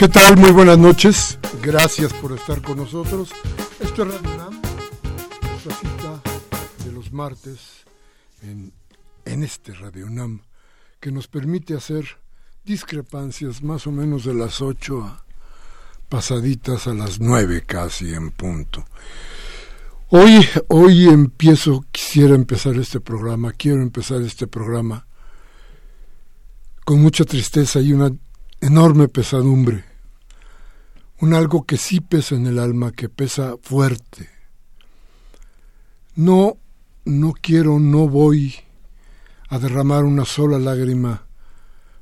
¿Qué tal? Muy buenas noches. Gracias por estar con nosotros. Esto es Radio UNAM, nuestra cita de los martes en, en este Radio UNAM, que nos permite hacer discrepancias más o menos de las 8 a pasaditas a las 9 casi en punto. Hoy, hoy empiezo, quisiera empezar este programa, quiero empezar este programa con mucha tristeza y una enorme pesadumbre un algo que sí pesa en el alma, que pesa fuerte. No, no quiero, no voy a derramar una sola lágrima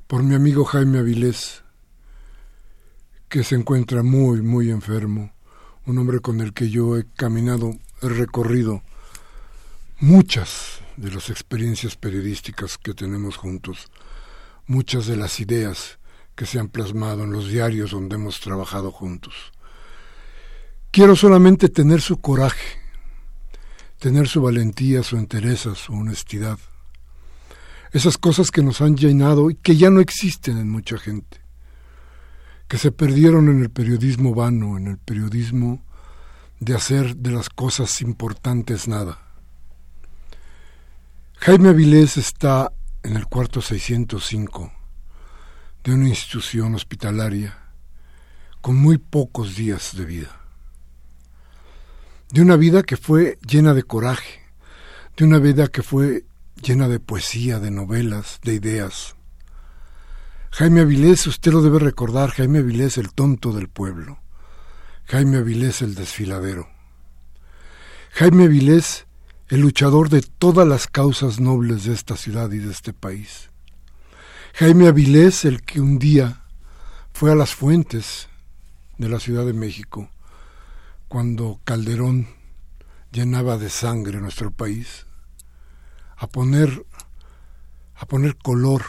por mi amigo Jaime Avilés, que se encuentra muy, muy enfermo, un hombre con el que yo he caminado, he recorrido muchas de las experiencias periodísticas que tenemos juntos, muchas de las ideas que se han plasmado en los diarios donde hemos trabajado juntos. Quiero solamente tener su coraje, tener su valentía, su entereza, su honestidad. Esas cosas que nos han llenado y que ya no existen en mucha gente, que se perdieron en el periodismo vano, en el periodismo de hacer de las cosas importantes nada. Jaime Avilés está en el cuarto 605 de una institución hospitalaria con muy pocos días de vida. De una vida que fue llena de coraje, de una vida que fue llena de poesía, de novelas, de ideas. Jaime Avilés, usted lo debe recordar, Jaime Avilés el tonto del pueblo, Jaime Avilés el desfiladero, Jaime Avilés el luchador de todas las causas nobles de esta ciudad y de este país. Jaime Avilés, el que un día fue a las fuentes de la Ciudad de México, cuando Calderón llenaba de sangre nuestro país, a poner, a poner color,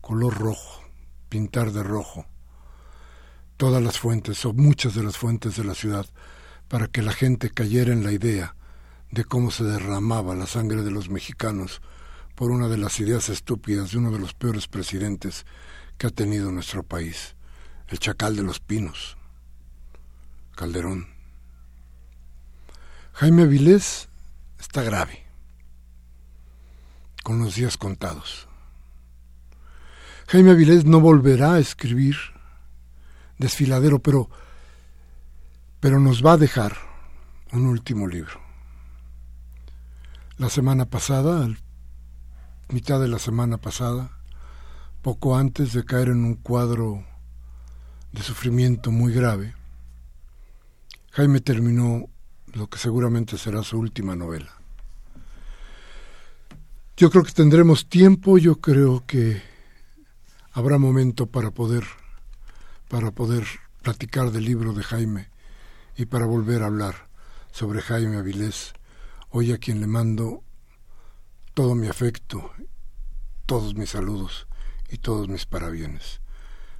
color rojo, pintar de rojo todas las fuentes o muchas de las fuentes de la ciudad para que la gente cayera en la idea de cómo se derramaba la sangre de los mexicanos por una de las ideas estúpidas de uno de los peores presidentes que ha tenido nuestro país, el chacal de los pinos, Calderón. Jaime Avilés está grave, con los días contados. Jaime Avilés no volverá a escribir desfiladero, pero, pero nos va a dejar un último libro. La semana pasada, el mitad de la semana pasada, poco antes de caer en un cuadro de sufrimiento muy grave, Jaime terminó lo que seguramente será su última novela. Yo creo que tendremos tiempo, yo creo que habrá momento para poder para poder platicar del libro de Jaime y para volver a hablar sobre Jaime Avilés hoy a quien le mando todo mi afecto, todos mis saludos y todos mis parabienes.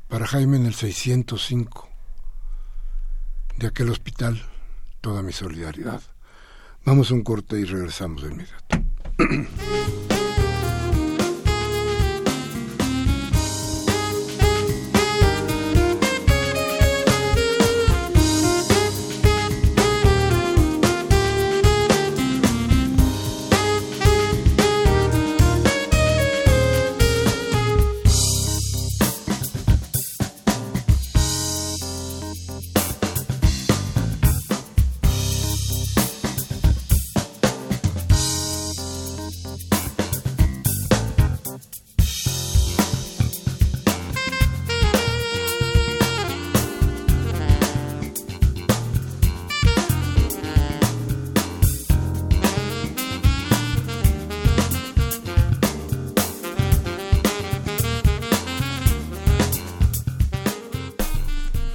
Para Jaime en el 605 de aquel hospital, toda mi solidaridad. Vamos a un corte y regresamos de inmediato.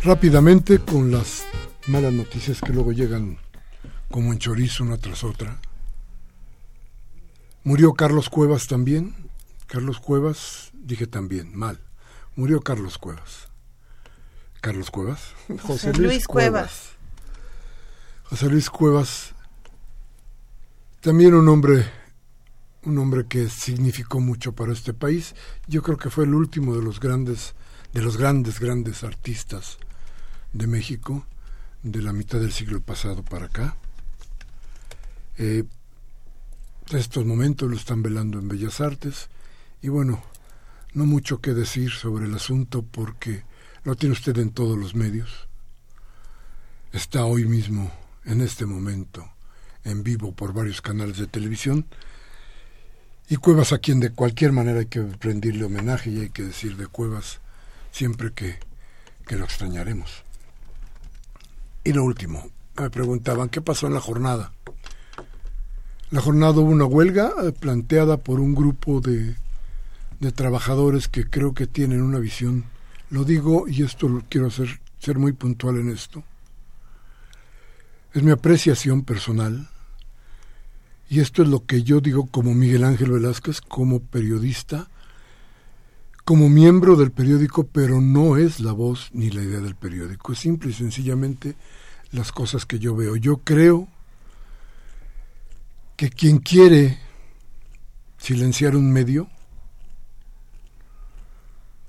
rápidamente con las malas noticias que luego llegan como en chorizo una tras otra. Murió Carlos Cuevas también. Carlos Cuevas, dije también, mal. Murió Carlos Cuevas. Carlos Cuevas. José Luis, Cuevas. José Luis Cuevas. También un hombre, un hombre que significó mucho para este país. Yo creo que fue el último de los grandes, de los grandes, grandes artistas de México de la mitad del siglo pasado para acá. Eh, estos momentos lo están velando en Bellas Artes y bueno, no mucho que decir sobre el asunto porque lo tiene usted en todos los medios. Está hoy mismo, en este momento, en vivo por varios canales de televisión. Y Cuevas a quien de cualquier manera hay que rendirle homenaje y hay que decir de Cuevas siempre que, que lo extrañaremos. Y lo último, me preguntaban qué pasó en la jornada. La jornada hubo una huelga eh, planteada por un grupo de, de trabajadores que creo que tienen una visión. Lo digo y esto lo quiero hacer, ser muy puntual en esto. Es mi apreciación personal. Y esto es lo que yo digo como Miguel Ángel Velázquez, como periodista, como miembro del periódico, pero no es la voz ni la idea del periódico. Es simple y sencillamente las cosas que yo veo. Yo creo que quien quiere silenciar un medio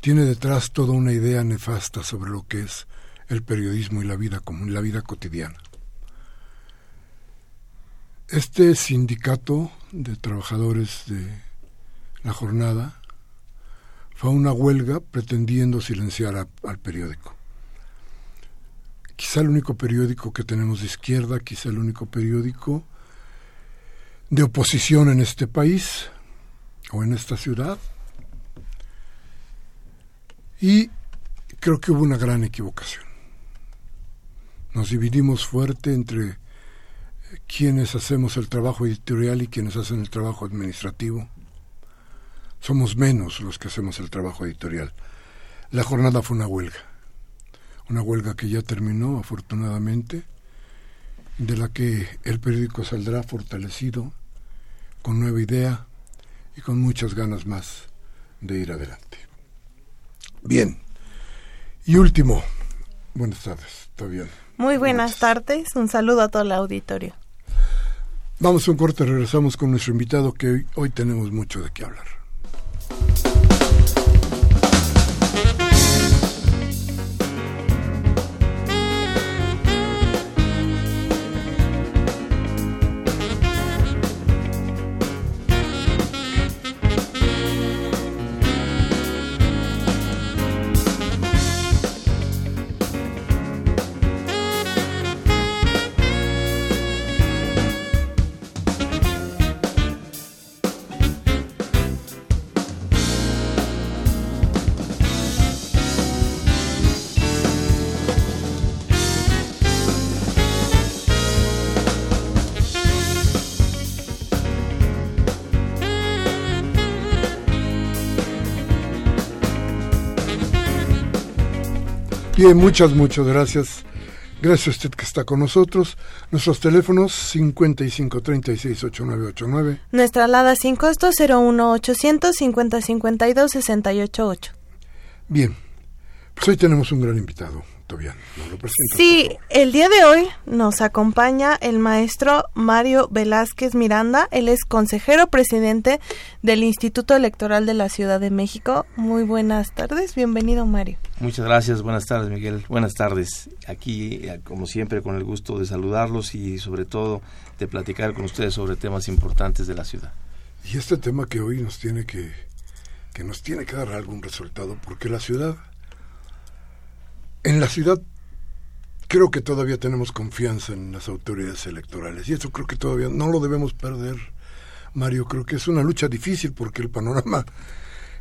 tiene detrás toda una idea nefasta sobre lo que es el periodismo y la vida común, la vida cotidiana. Este sindicato de trabajadores de la jornada fue una huelga pretendiendo silenciar al periódico quizá el único periódico que tenemos de izquierda, quizá el único periódico de oposición en este país o en esta ciudad. Y creo que hubo una gran equivocación. Nos dividimos fuerte entre quienes hacemos el trabajo editorial y quienes hacen el trabajo administrativo. Somos menos los que hacemos el trabajo editorial. La jornada fue una huelga una huelga que ya terminó afortunadamente, de la que el periódico saldrá fortalecido, con nueva idea y con muchas ganas más de ir adelante. Bien, y último, buenas tardes, ¿está bien? Muy buenas tardes, un saludo a todo el auditorio. Vamos a un corte, regresamos con nuestro invitado que hoy, hoy tenemos mucho de qué hablar. Bien, muchas, muchas gracias. Gracias a usted que está con nosotros. Nuestros teléfonos 55368989. Nuestra alada sin costo 01800 5052 688. Bien, pues hoy tenemos un gran invitado. Sí, el día de hoy nos acompaña el maestro Mario Velázquez Miranda. Él es consejero presidente del Instituto Electoral de la Ciudad de México. Muy buenas tardes, bienvenido Mario. Muchas gracias, buenas tardes Miguel, buenas tardes. Aquí, eh, como siempre, con el gusto de saludarlos y sobre todo de platicar con ustedes sobre temas importantes de la ciudad. Y este tema que hoy nos tiene que, que nos tiene que dar algún resultado, porque la ciudad en la ciudad creo que todavía tenemos confianza en las autoridades electorales y eso creo que todavía no lo debemos perder, Mario. Creo que es una lucha difícil porque el panorama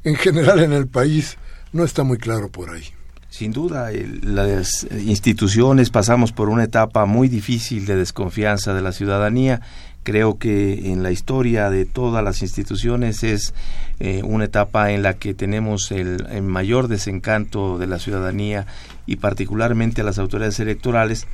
en general en el país no está muy claro por ahí. Sin duda, las instituciones pasamos por una etapa muy difícil de desconfianza de la ciudadanía Creo que en la historia de todas las instituciones es eh, una etapa en la que tenemos el, mayor desencanto de la ciudadanía y particularmente a las autoridades electorales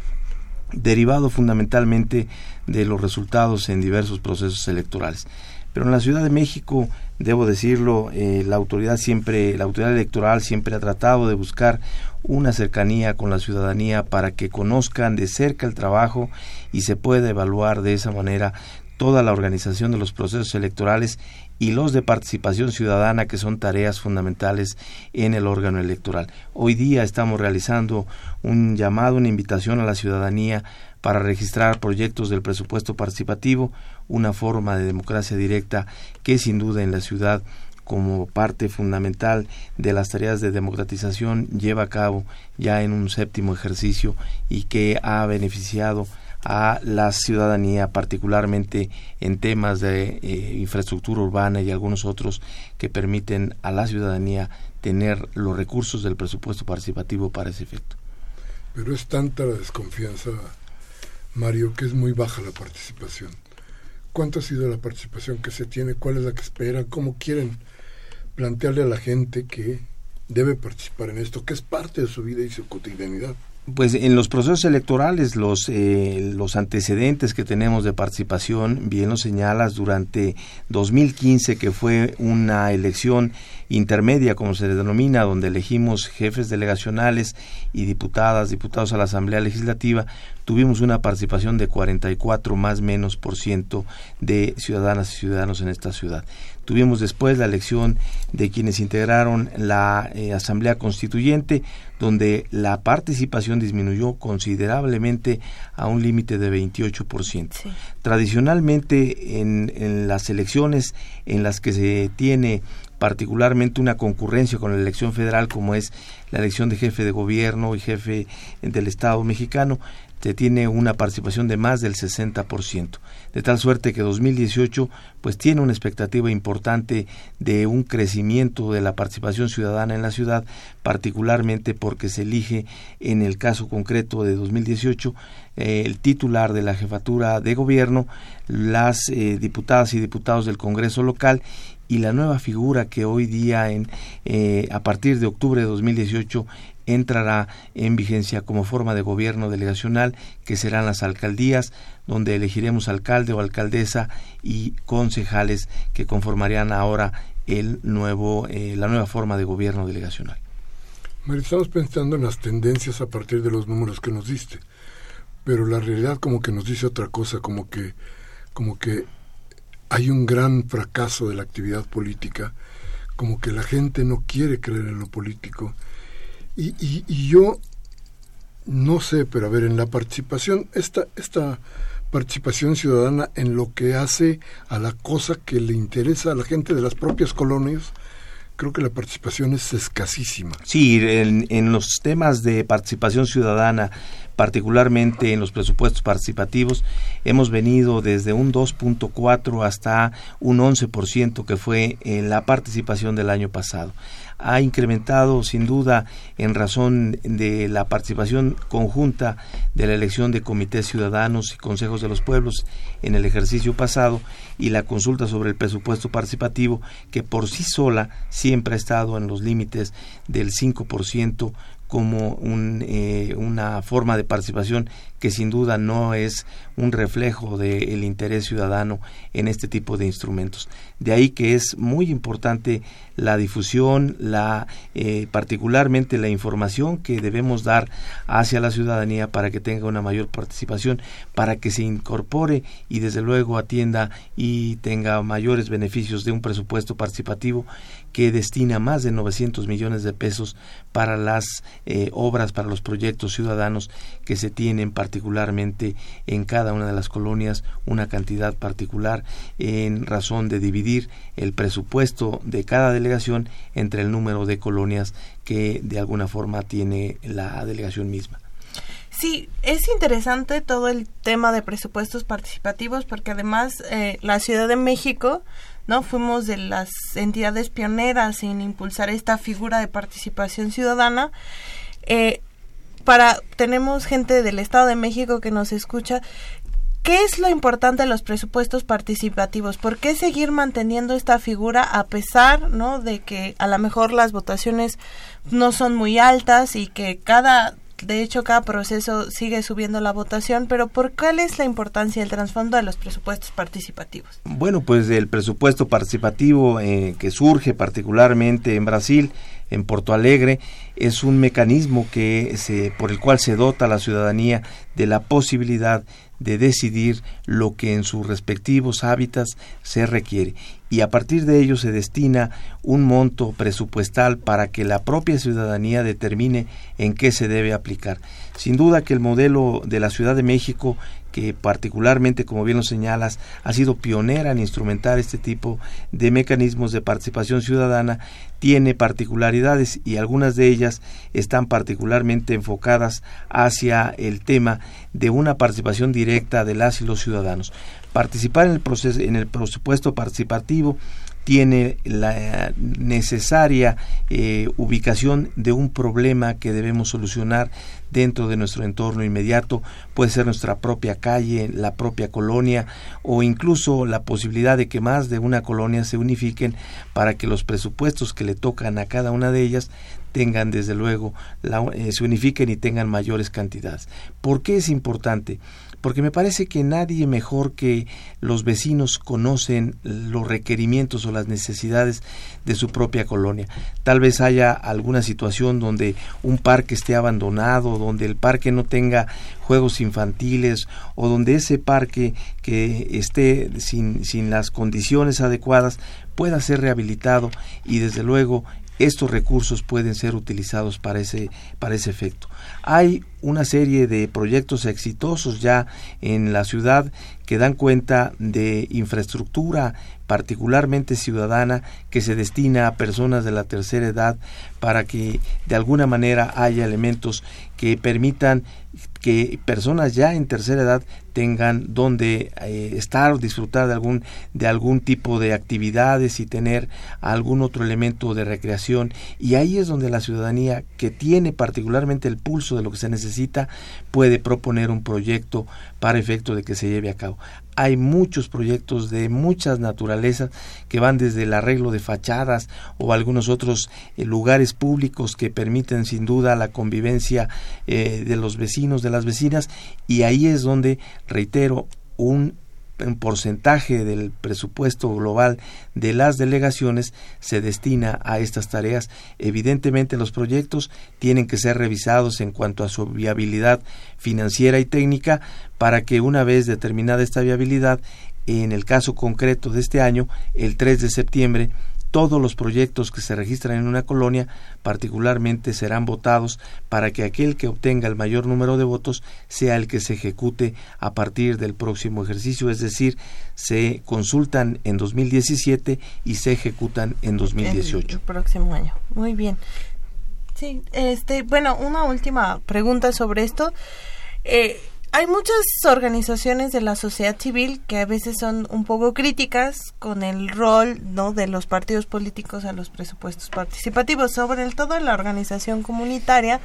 derivado fundamentalmente de los resultados en diversos procesos electorales. Pero en la Ciudad de México, debo decirlo, eh, la autoridad siempre, la autoridad electoral siempre ha tratado de buscar una cercanía con la ciudadanía para que conozcan de cerca el trabajo y se pueda evaluar de esa manera toda la organización de los procesos electorales y los de participación ciudadana que son tareas fundamentales en el órgano electoral. Hoy día estamos realizando un llamado, una invitación a la ciudadanía para registrar proyectos del presupuesto participativo, una forma de democracia directa que sin duda en la ciudad como parte fundamental de las tareas de democratización lleva a cabo ya en un séptimo ejercicio y que ha beneficiado a la ciudadanía, particularmente en temas de eh, infraestructura urbana y algunos otros que permiten a la ciudadanía tener los recursos del presupuesto participativo para ese efecto. Pero es tanta la desconfianza, Mario, que es muy baja la participación. ¿Cuánto ha sido la participación que se tiene? ¿Cuál es la que esperan? ¿Cómo quieren plantearle a la gente que debe participar en esto, que es parte de su vida y su cotidianidad. Pues en los procesos electorales, los, eh, los antecedentes que tenemos de participación, bien lo señalas, durante 2015, que fue una elección intermedia, como se le denomina, donde elegimos jefes delegacionales y diputadas, diputados a la Asamblea Legislativa, tuvimos una participación de 44 más menos por ciento de ciudadanas y ciudadanos en esta ciudad. Tuvimos después la elección de quienes integraron la eh, Asamblea Constituyente, donde la participación disminuyó considerablemente a un límite de 28%. Tradicionalmente, en, en las elecciones en las que se tiene particularmente una concurrencia con la elección federal como es la elección de jefe de gobierno y jefe del Estado mexicano, se tiene una participación de más del 60%, de tal suerte que 2018 pues tiene una expectativa importante de un crecimiento de la participación ciudadana en la ciudad, particularmente porque se elige en el caso concreto de 2018 eh, el titular de la jefatura de gobierno, las eh, diputadas y diputados del Congreso local y la nueva figura que hoy día en eh, a partir de octubre de 2018 entrará en vigencia como forma de gobierno delegacional que serán las alcaldías donde elegiremos alcalde o alcaldesa y concejales que conformarían ahora el nuevo eh, la nueva forma de gobierno delegacional. estamos pensando en las tendencias a partir de los números que nos diste, pero la realidad como que nos dice otra cosa, como que como que hay un gran fracaso de la actividad política, como que la gente no quiere creer en lo político y, y, yo no sé, pero a ver, en la participación, esta, esta participación ciudadana en lo que hace a la cosa que le interesa a la gente de las propias colonias, creo que la participación es escasísima. Sí, en, en los temas de participación ciudadana, particularmente en los presupuestos participativos, hemos venido desde un 2.4 hasta un 11% que fue en la participación del año pasado. Ha incrementado sin duda en razón de la participación conjunta de la elección de comités ciudadanos y consejos de los pueblos en el ejercicio pasado y la consulta sobre el presupuesto participativo que por sí sola siempre ha estado en los límites del 5% como eh, una forma de participación que sin duda no es un reflejo del interés ciudadano en este tipo de instrumentos. De ahí que es muy importante la difusión, la eh, particularmente la información que debemos dar hacia la ciudadanía para que tenga una mayor participación, para que se incorpore y desde luego atienda y tenga mayores beneficios de un presupuesto participativo que destina más de 900 millones de pesos para las eh, obras, para los proyectos ciudadanos que se tienen particularmente en cada una de las colonias, una cantidad particular en razón de dividir el presupuesto de cada delegación entre el número de colonias que de alguna forma tiene la delegación misma. Sí, es interesante todo el tema de presupuestos participativos porque además eh, la Ciudad de México ¿no? Fuimos de las entidades pioneras en impulsar esta figura de participación ciudadana. Eh, para tenemos gente del Estado de México que nos escucha. ¿Qué es lo importante de los presupuestos participativos? ¿Por qué seguir manteniendo esta figura a pesar, ¿no? de que a lo mejor las votaciones no son muy altas y que cada de hecho, cada proceso sigue subiendo la votación, pero ¿por cuál es la importancia del trasfondo de los presupuestos participativos? Bueno, pues el presupuesto participativo eh, que surge particularmente en Brasil, en Porto Alegre, es un mecanismo que por el cual se dota a la ciudadanía de la posibilidad de decidir lo que en sus respectivos hábitats se requiere y a partir de ello se destina un monto presupuestal para que la propia ciudadanía determine en qué se debe aplicar. Sin duda que el modelo de la Ciudad de México que particularmente, como bien lo señalas, ha sido pionera en instrumentar este tipo de mecanismos de participación ciudadana, tiene particularidades y algunas de ellas están particularmente enfocadas hacia el tema de una participación directa de las y los ciudadanos. Participar en el, proceso, en el presupuesto participativo tiene la necesaria eh, ubicación de un problema que debemos solucionar dentro de nuestro entorno inmediato, puede ser nuestra propia calle, la propia colonia o incluso la posibilidad de que más de una colonia se unifiquen para que los presupuestos que le tocan a cada una de ellas tengan desde luego eh, se unifiquen y tengan mayores cantidades. ¿Por qué es importante? Porque me parece que nadie mejor que los vecinos conocen los requerimientos o las necesidades de su propia colonia. Tal vez haya alguna situación donde un parque esté abandonado, donde el parque no tenga juegos infantiles o donde ese parque que esté sin, sin las condiciones adecuadas pueda ser rehabilitado y desde luego estos recursos pueden ser utilizados para ese, para ese efecto. Hay una serie de proyectos exitosos ya en la ciudad que dan cuenta de infraestructura particularmente ciudadana que se destina a personas de la tercera edad para que de alguna manera haya elementos que permitan que personas ya en tercera edad tengan donde eh, estar o disfrutar de algún de algún tipo de actividades y tener algún otro elemento de recreación. Y ahí es donde la ciudadanía que tiene particularmente el pulso de lo que se necesita puede proponer un proyecto para efecto de que se lleve a cabo. Hay muchos proyectos de muchas naturalezas que van desde el arreglo de fachadas o algunos otros eh, lugares públicos que permiten sin duda la convivencia eh, de los vecinos, de las vecinas y ahí es donde, reitero, un un porcentaje del presupuesto global de las delegaciones se destina a estas tareas. Evidentemente los proyectos tienen que ser revisados en cuanto a su viabilidad financiera y técnica para que una vez determinada esta viabilidad, en el caso concreto de este año, el 3 de septiembre, todos los proyectos que se registran en una colonia particularmente serán votados para que aquel que obtenga el mayor número de votos sea el que se ejecute a partir del próximo ejercicio, es decir, se consultan en 2017 y se ejecutan en 2018. El, próximo año. Muy bien. Sí, este, bueno, una última pregunta sobre esto. Eh, hay muchas organizaciones de la sociedad civil que a veces son un poco críticas con el rol no de los partidos políticos a los presupuestos participativos sobre todo en la organización comunitaria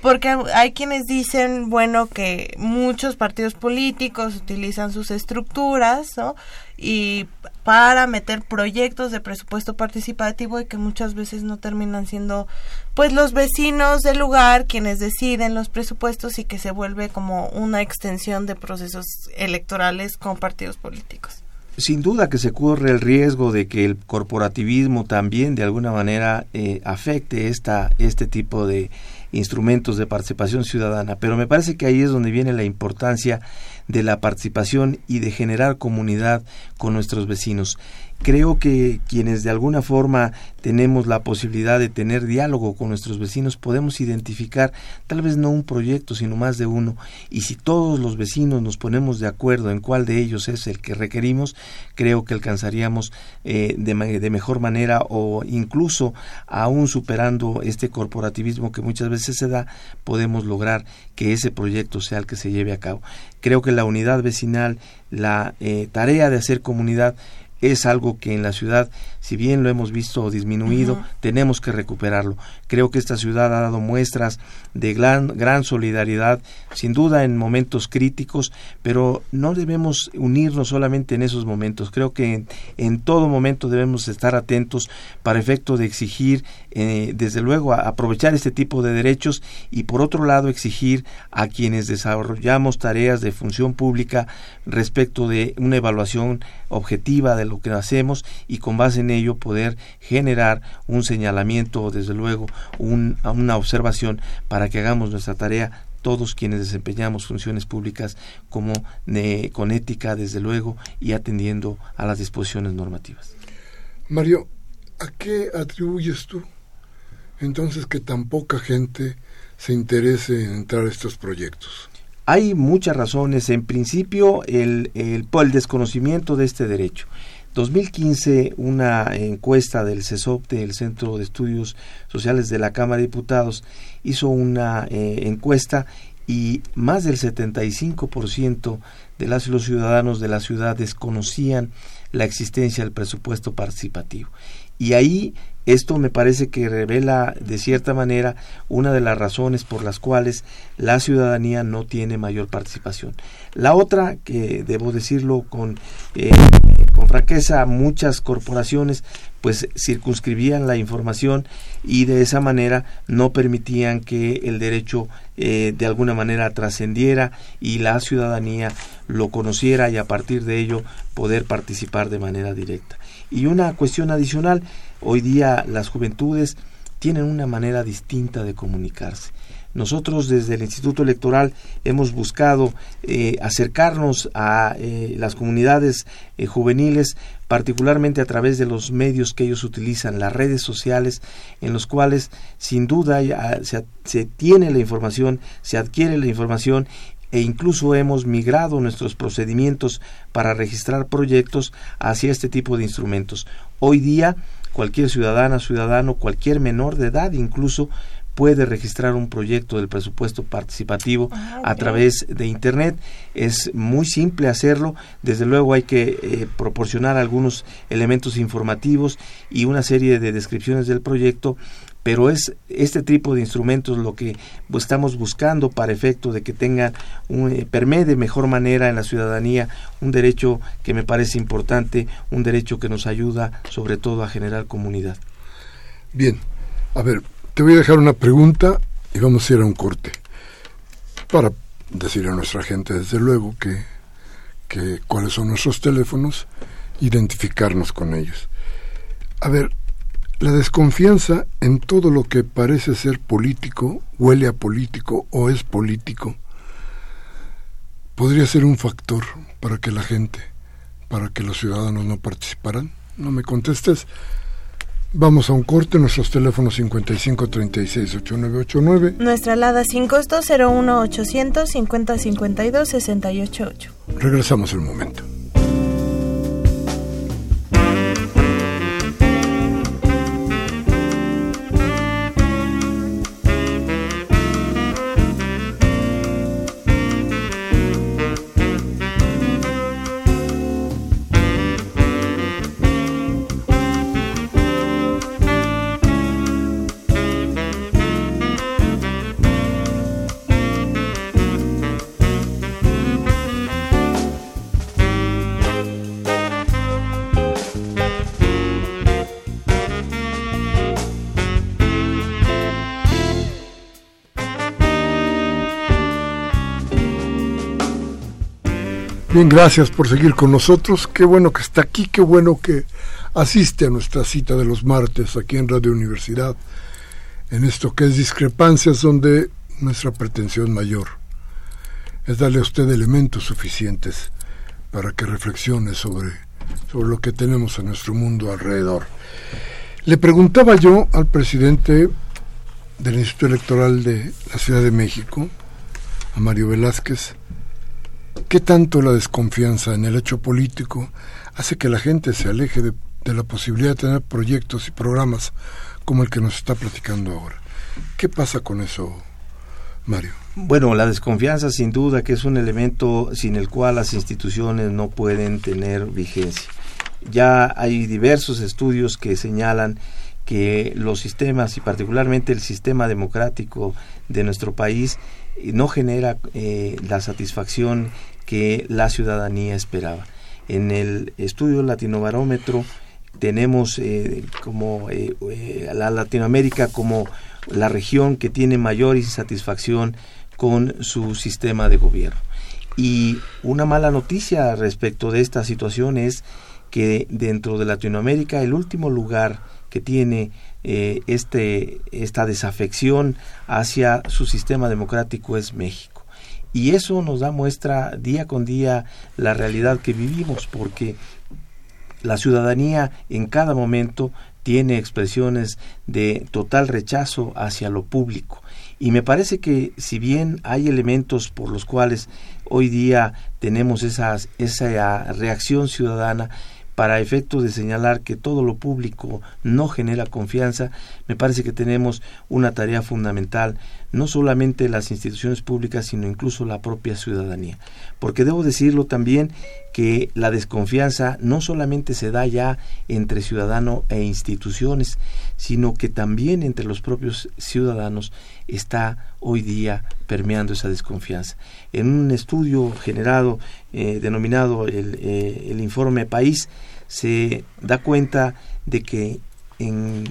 porque hay quienes dicen, bueno, que muchos partidos políticos utilizan sus estructuras, ¿no? Y para meter proyectos de presupuesto participativo y que muchas veces no terminan siendo pues los vecinos del lugar quienes deciden los presupuestos y que se vuelve como una extensión de procesos electorales con partidos políticos. Sin duda que se corre el riesgo de que el corporativismo también de alguna manera eh, afecte esta, este tipo de instrumentos de participación ciudadana, pero me parece que ahí es donde viene la importancia de la participación y de generar comunidad con nuestros vecinos. Creo que quienes de alguna forma tenemos la posibilidad de tener diálogo con nuestros vecinos podemos identificar tal vez no un proyecto sino más de uno. Y si todos los vecinos nos ponemos de acuerdo en cuál de ellos es el que requerimos creo que alcanzaríamos eh, de, de mejor manera o incluso aún superando este corporativismo que muchas veces se da podemos lograr que ese proyecto sea el que se lleve a cabo. Creo que la unidad vecinal la eh, tarea de hacer comunidad es algo que en la ciudad, si bien lo hemos visto disminuido, tenemos que recuperarlo. Creo que esta ciudad ha dado muestras de gran, gran solidaridad, sin duda en momentos críticos, pero no debemos unirnos solamente en esos momentos. Creo que en, todo momento debemos estar atentos para efecto de exigir, eh, desde luego, aprovechar este tipo de derechos y por otro lado exigir a quienes desarrollamos tareas de función pública respecto de una evaluación objetiva de lo que hacemos y con base en ello poder generar un señalamiento, desde luego, una observación para que hagamos nuestra tarea todos quienes desempeñamos funciones públicas como con ética, desde luego, y atendiendo a las disposiciones normativas. Mario, ¿a qué atribuyes tú entonces que tan poca gente se interese en entrar a estos proyectos? Hay muchas razones. En principio, el, el, el desconocimiento de este derecho. 2015 una encuesta del CESOPTE, el Centro de Estudios Sociales de la Cámara de Diputados, hizo una eh, encuesta y más del 75% de las los ciudadanos de la ciudad desconocían la existencia del presupuesto participativo. Y ahí esto me parece que revela de cierta manera una de las razones por las cuales la ciudadanía no tiene mayor participación. La otra, que debo decirlo con, eh, con franqueza, muchas corporaciones pues circunscribían la información y de esa manera no permitían que el derecho eh, de alguna manera trascendiera y la ciudadanía lo conociera y a partir de ello poder participar de manera directa. Y una cuestión adicional, hoy día las juventudes tienen una manera distinta de comunicarse. Nosotros desde el Instituto Electoral hemos buscado eh, acercarnos a eh, las comunidades eh, juveniles, particularmente a través de los medios que ellos utilizan, las redes sociales, en los cuales sin duda se, se tiene la información, se adquiere la información e incluso hemos migrado nuestros procedimientos para registrar proyectos hacia este tipo de instrumentos. Hoy día cualquier ciudadana, ciudadano, cualquier menor de edad incluso puede registrar un proyecto del presupuesto participativo ah, a través de Internet. Es muy simple hacerlo. Desde luego hay que eh, proporcionar algunos elementos informativos y una serie de descripciones del proyecto pero es este tipo de instrumentos lo que estamos buscando para efecto de que tengan un eh, permee de mejor manera en la ciudadanía un derecho que me parece importante, un derecho que nos ayuda sobre todo a generar comunidad. Bien, a ver, te voy a dejar una pregunta y vamos a ir a un corte para decir a nuestra gente desde luego que, que cuáles son nuestros teléfonos, identificarnos con ellos. A ver, la desconfianza en todo lo que parece ser político, huele a político o es político, podría ser un factor para que la gente, para que los ciudadanos no participaran. No me contestes. Vamos a un corte, nuestros teléfonos 55 36 8989. Nuestra alada sin costo 01 800 50 52 688. Regresamos el momento. Bien, gracias por seguir con nosotros. Qué bueno que está aquí, qué bueno que asiste a nuestra cita de los martes aquí en Radio Universidad, en esto que es discrepancias donde nuestra pretensión mayor es darle a usted elementos suficientes para que reflexione sobre, sobre lo que tenemos en nuestro mundo alrededor. Le preguntaba yo al presidente del Instituto Electoral de la Ciudad de México, a Mario Velázquez, qué tanto la desconfianza en el hecho político hace que la gente se aleje de, de la posibilidad de tener proyectos y programas como el que nos está platicando ahora. ¿Qué pasa con eso, Mario? Bueno, la desconfianza sin duda que es un elemento sin el cual las instituciones no pueden tener vigencia. Ya hay diversos estudios que señalan que los sistemas y particularmente el sistema democrático de nuestro país no genera eh, la satisfacción que la ciudadanía esperaba. En el estudio Latinobarómetro tenemos eh, como eh, la Latinoamérica como la región que tiene mayor insatisfacción con su sistema de gobierno. Y una mala noticia respecto de esta situación es que dentro de Latinoamérica el último lugar que tiene eh, este, esta desafección hacia su sistema democrático es México. Y eso nos da muestra día con día la realidad que vivimos, porque la ciudadanía en cada momento tiene expresiones de total rechazo hacia lo público. Y me parece que si bien hay elementos por los cuales hoy día tenemos esas, esa reacción ciudadana, para efecto de señalar que todo lo público no genera confianza, me parece que tenemos una tarea fundamental, no solamente las instituciones públicas, sino incluso la propia ciudadanía. Porque debo decirlo también que la desconfianza no solamente se da ya entre ciudadano e instituciones, sino que también entre los propios ciudadanos está hoy día permeando esa desconfianza. En un estudio generado, eh, denominado el, eh, el informe País, se da cuenta de que en,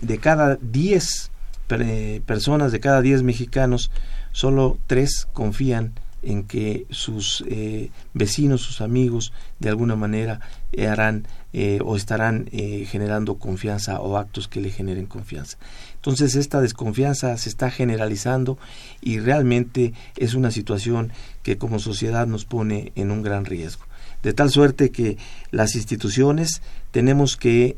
de cada 10 personas, de cada 10 mexicanos, solo 3 confían en que sus eh, vecinos, sus amigos, de alguna manera eh, harán eh, o estarán generando confianza o actos que le generen confianza. Entonces esta desconfianza se está generalizando y realmente es una situación que como sociedad nos pone en un gran riesgo de tal suerte que las instituciones tenemos que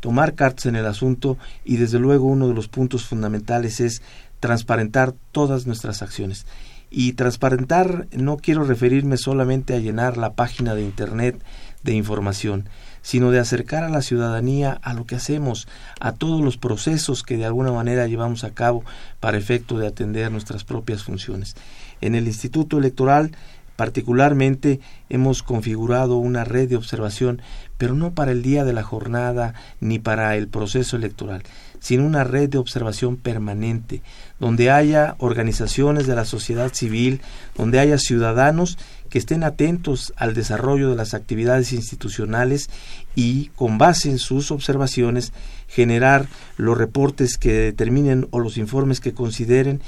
tomar cartas en el asunto y desde luego uno de los puntos fundamentales es transparentar todas nuestras acciones. Y transparentar no quiero referirme solamente a llenar la página de Internet de información, sino de acercar a la ciudadanía a lo que hacemos, a todos los procesos que de alguna manera llevamos a cabo para efecto de atender nuestras propias funciones. En el Instituto Electoral Particularmente hemos configurado una red de observación, pero no para el día de la jornada ni para el proceso electoral, sino una red de observación permanente, donde haya organizaciones de la sociedad civil, donde haya ciudadanos que estén atentos al desarrollo de las actividades institucionales y, con base en sus observaciones, generar los reportes que determinen o los informes que consideren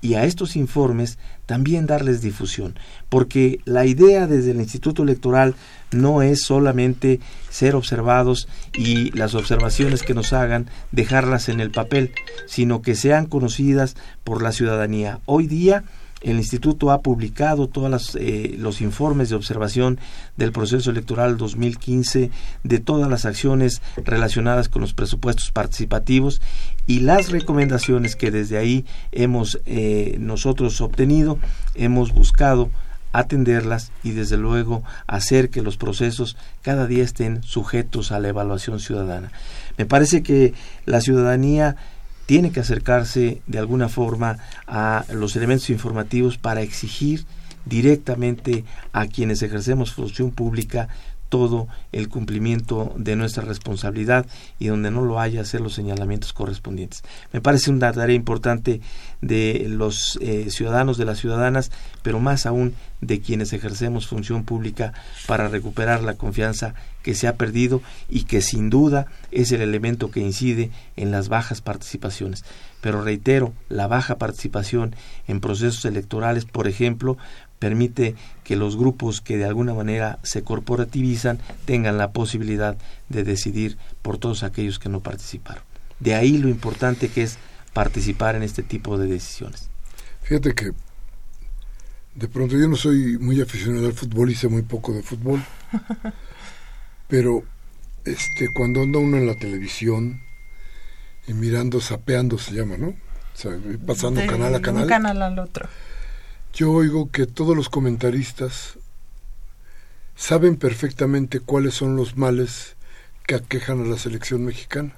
y a estos informes también darles difusión, porque la idea desde el Instituto Electoral no es solamente ser observados y las observaciones que nos hagan dejarlas en el papel, sino que sean conocidas por la ciudadanía. Hoy día el instituto ha publicado todos eh, los informes de observación del proceso electoral 2015 de todas las acciones relacionadas con los presupuestos participativos y las recomendaciones que desde ahí hemos eh, nosotros obtenido hemos buscado atenderlas y desde luego hacer que los procesos cada día estén sujetos a la evaluación ciudadana. Me parece que la ciudadanía tiene que acercarse de alguna forma a los elementos informativos para exigir directamente a quienes ejercemos función pública todo el cumplimiento de nuestra responsabilidad y donde no lo haya hacer los señalamientos correspondientes. Me parece una tarea importante de los eh, ciudadanos, de las ciudadanas, pero más aún de quienes ejercemos función pública para recuperar la confianza que se ha perdido y que sin duda es el elemento que incide en las bajas participaciones. Pero reitero, la baja participación en procesos electorales, por ejemplo, permite que los grupos que de alguna manera se corporativizan tengan la posibilidad de decidir por todos aquellos que no participaron. De ahí lo importante que es participar en este tipo de decisiones. Fíjate que de pronto yo no soy muy aficionado al fútbol y sé muy poco de fútbol, pero este cuando anda uno en la televisión y mirando, sapeando se llama, ¿no? pasando canal a canal. Un canal al otro. Yo oigo que todos los comentaristas saben perfectamente cuáles son los males que aquejan a la selección mexicana.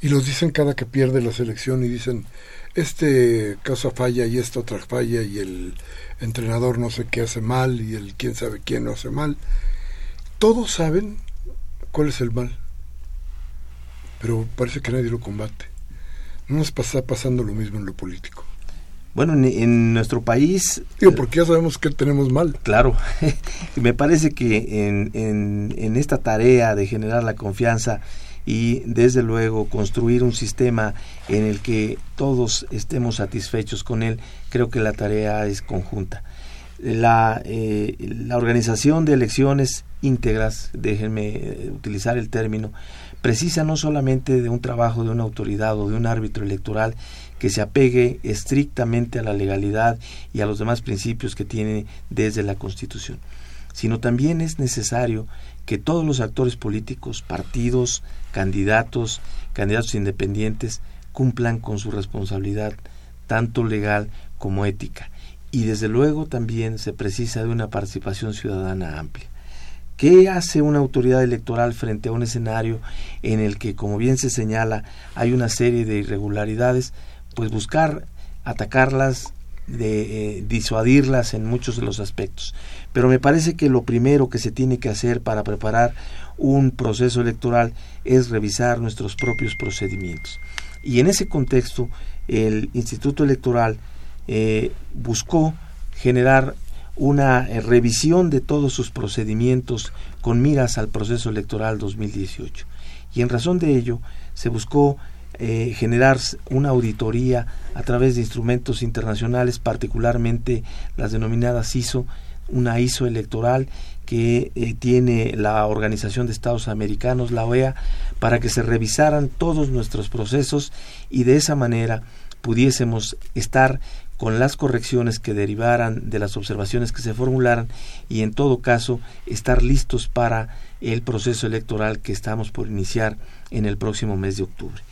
Y los dicen cada que pierde la selección y dicen, este caso falla y esta otra falla y el entrenador no sé qué hace mal y el quién sabe quién no hace mal. Todos saben cuál es el mal, pero parece que nadie lo combate. No nos está pasando lo mismo en lo político. Bueno, en, nuestro país... Digo, porque ya sabemos que tenemos mal. Claro, me parece que en, en, esta tarea de generar la confianza y desde luego construir un sistema en el que todos estemos satisfechos con él, creo que la tarea es conjunta. La, eh, la organización de elecciones íntegras, déjenme eh, utilizar el término, precisa no solamente de un trabajo de una autoridad o de un árbitro electoral que se apegue estrictamente a la legalidad y a los demás principios que tiene desde la Constitución, sino también es necesario que todos los actores políticos, partidos, candidatos, candidatos independientes, cumplan con su responsabilidad, tanto legal como ética. Y desde luego también se precisa de una participación ciudadana amplia. ¿Qué hace una autoridad electoral frente a un escenario en el que, como bien se señala, hay una serie de irregularidades? Pues buscar atacarlas, de eh, disuadirlas en muchos de los aspectos. Pero me parece que lo primero que se tiene que hacer para preparar un proceso electoral es revisar nuestros propios procedimientos. Y en ese contexto, el Instituto Electoral eh, buscó generar una eh, revisión de todos sus procedimientos con miras al proceso electoral 2018. Y en razón de ello se buscó eh, generar una auditoría a través de instrumentos internacionales, particularmente las denominadas ISO, una ISO electoral que eh, tiene la Organización de Estados Americanos, la OEA, para que se revisaran todos nuestros procesos y de esa manera pudiésemos estar con las correcciones que derivaran de las observaciones que se formularan y en todo caso estar listos para el proceso electoral que estamos por iniciar en el próximo mes de octubre.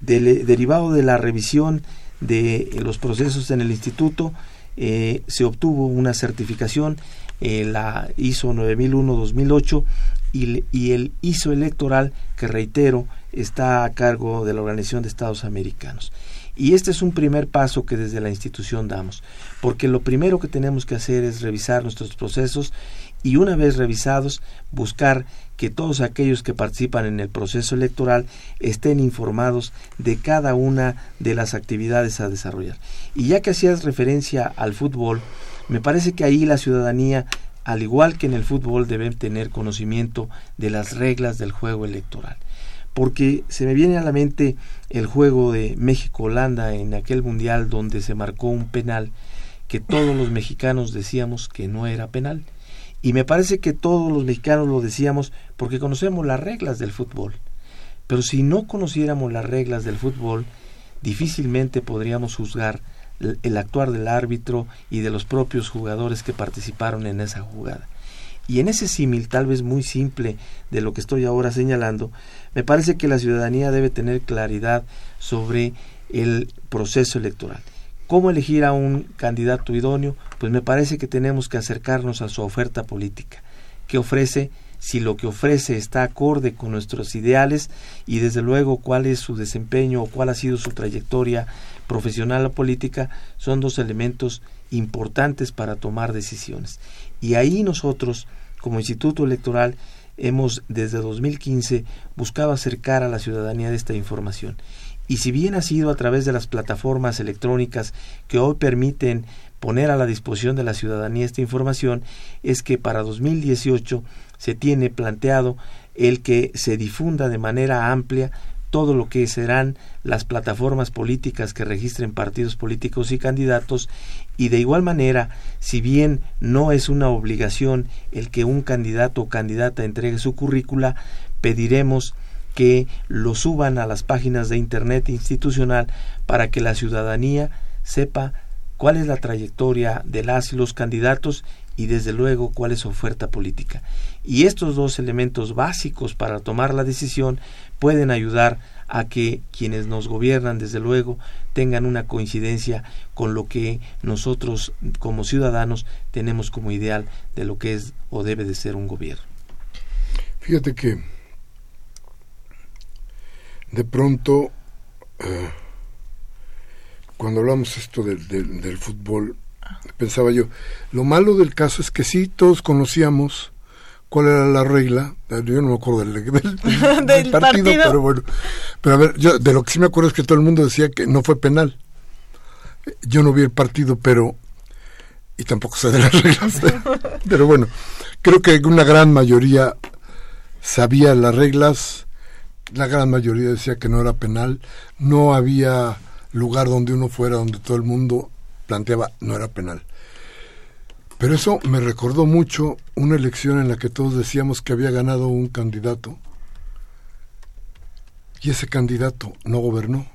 Derivado de la revisión de los procesos en el instituto, eh, se obtuvo una certificación, eh, la ISO 9001-2008 y, y el ISO electoral, que reitero, está a cargo de la Organización de Estados Americanos. Y este es un primer paso que desde la institución damos, porque lo primero que tenemos que hacer es revisar nuestros procesos y una vez revisados buscar que todos aquellos que participan en el proceso electoral estén informados de cada una de las actividades a desarrollar. Y ya que hacías referencia al fútbol, me parece que ahí la ciudadanía, al igual que en el fútbol, debe tener conocimiento de las reglas del juego electoral porque se me viene a la mente el juego de México-Holanda en aquel mundial donde se marcó un penal que todos los mexicanos decíamos que no era penal. Y me parece que todos los mexicanos lo decíamos porque conocemos las reglas del fútbol. Pero si no conociéramos las reglas del fútbol, difícilmente podríamos juzgar el actuar del árbitro y de los propios jugadores que participaron en esa jugada. Y en ese símil, tal vez muy simple de lo que estoy ahora señalando, me parece que la ciudadanía debe tener claridad sobre el proceso electoral. ¿Cómo elegir a un candidato idóneo? Pues me parece que tenemos que acercarnos a su oferta política. ¿Qué ofrece? Si lo que ofrece está acorde con nuestros ideales y desde luego cuál es su desempeño o cuál ha sido su trayectoria profesional o política, son dos elementos importantes para tomar decisiones. Y ahí nosotros como Instituto Electoral hemos desde 2015 buscado acercar a la ciudadanía de esta información. Y si bien ha sido a través de las plataformas electrónicas que hoy permiten poner a la disposición de la ciudadanía esta información, es que para 2018 se tiene planteado el que se difunda de manera amplia todo lo que serán las plataformas políticas que registren partidos políticos y candidatos y de igual manera, si bien no es una obligación el que un candidato o candidata entregue su currícula, pediremos que lo suban a las páginas de Internet institucional para que la ciudadanía sepa cuál es la trayectoria de las y los candidatos y desde luego cuál es su oferta política. Y estos dos elementos básicos para tomar la decisión pueden ayudar a que quienes nos gobiernan, desde luego, tengan una coincidencia con lo que nosotros como ciudadanos tenemos como ideal de lo que es o debe de ser un gobierno. Fíjate que de pronto, eh, cuando hablamos esto del, del, fútbol, pensaba yo, lo malo del caso es que sí, todos conocíamos cuál era la regla, yo no me acuerdo del, del, partido, pero bueno, pero a ver, yo de lo que sí me acuerdo es que todo el mundo decía que no fue penal. Yo no vi el partido, pero y tampoco sé de las reglas, pero bueno, creo que una gran mayoría sabía las reglas, la gran mayoría decía que no era penal, no había lugar donde uno fuera donde todo el mundo planteaba no era penal. Pero eso me recordó mucho una elección en la que todos decíamos que había ganado un candidato y ese candidato no gobernó.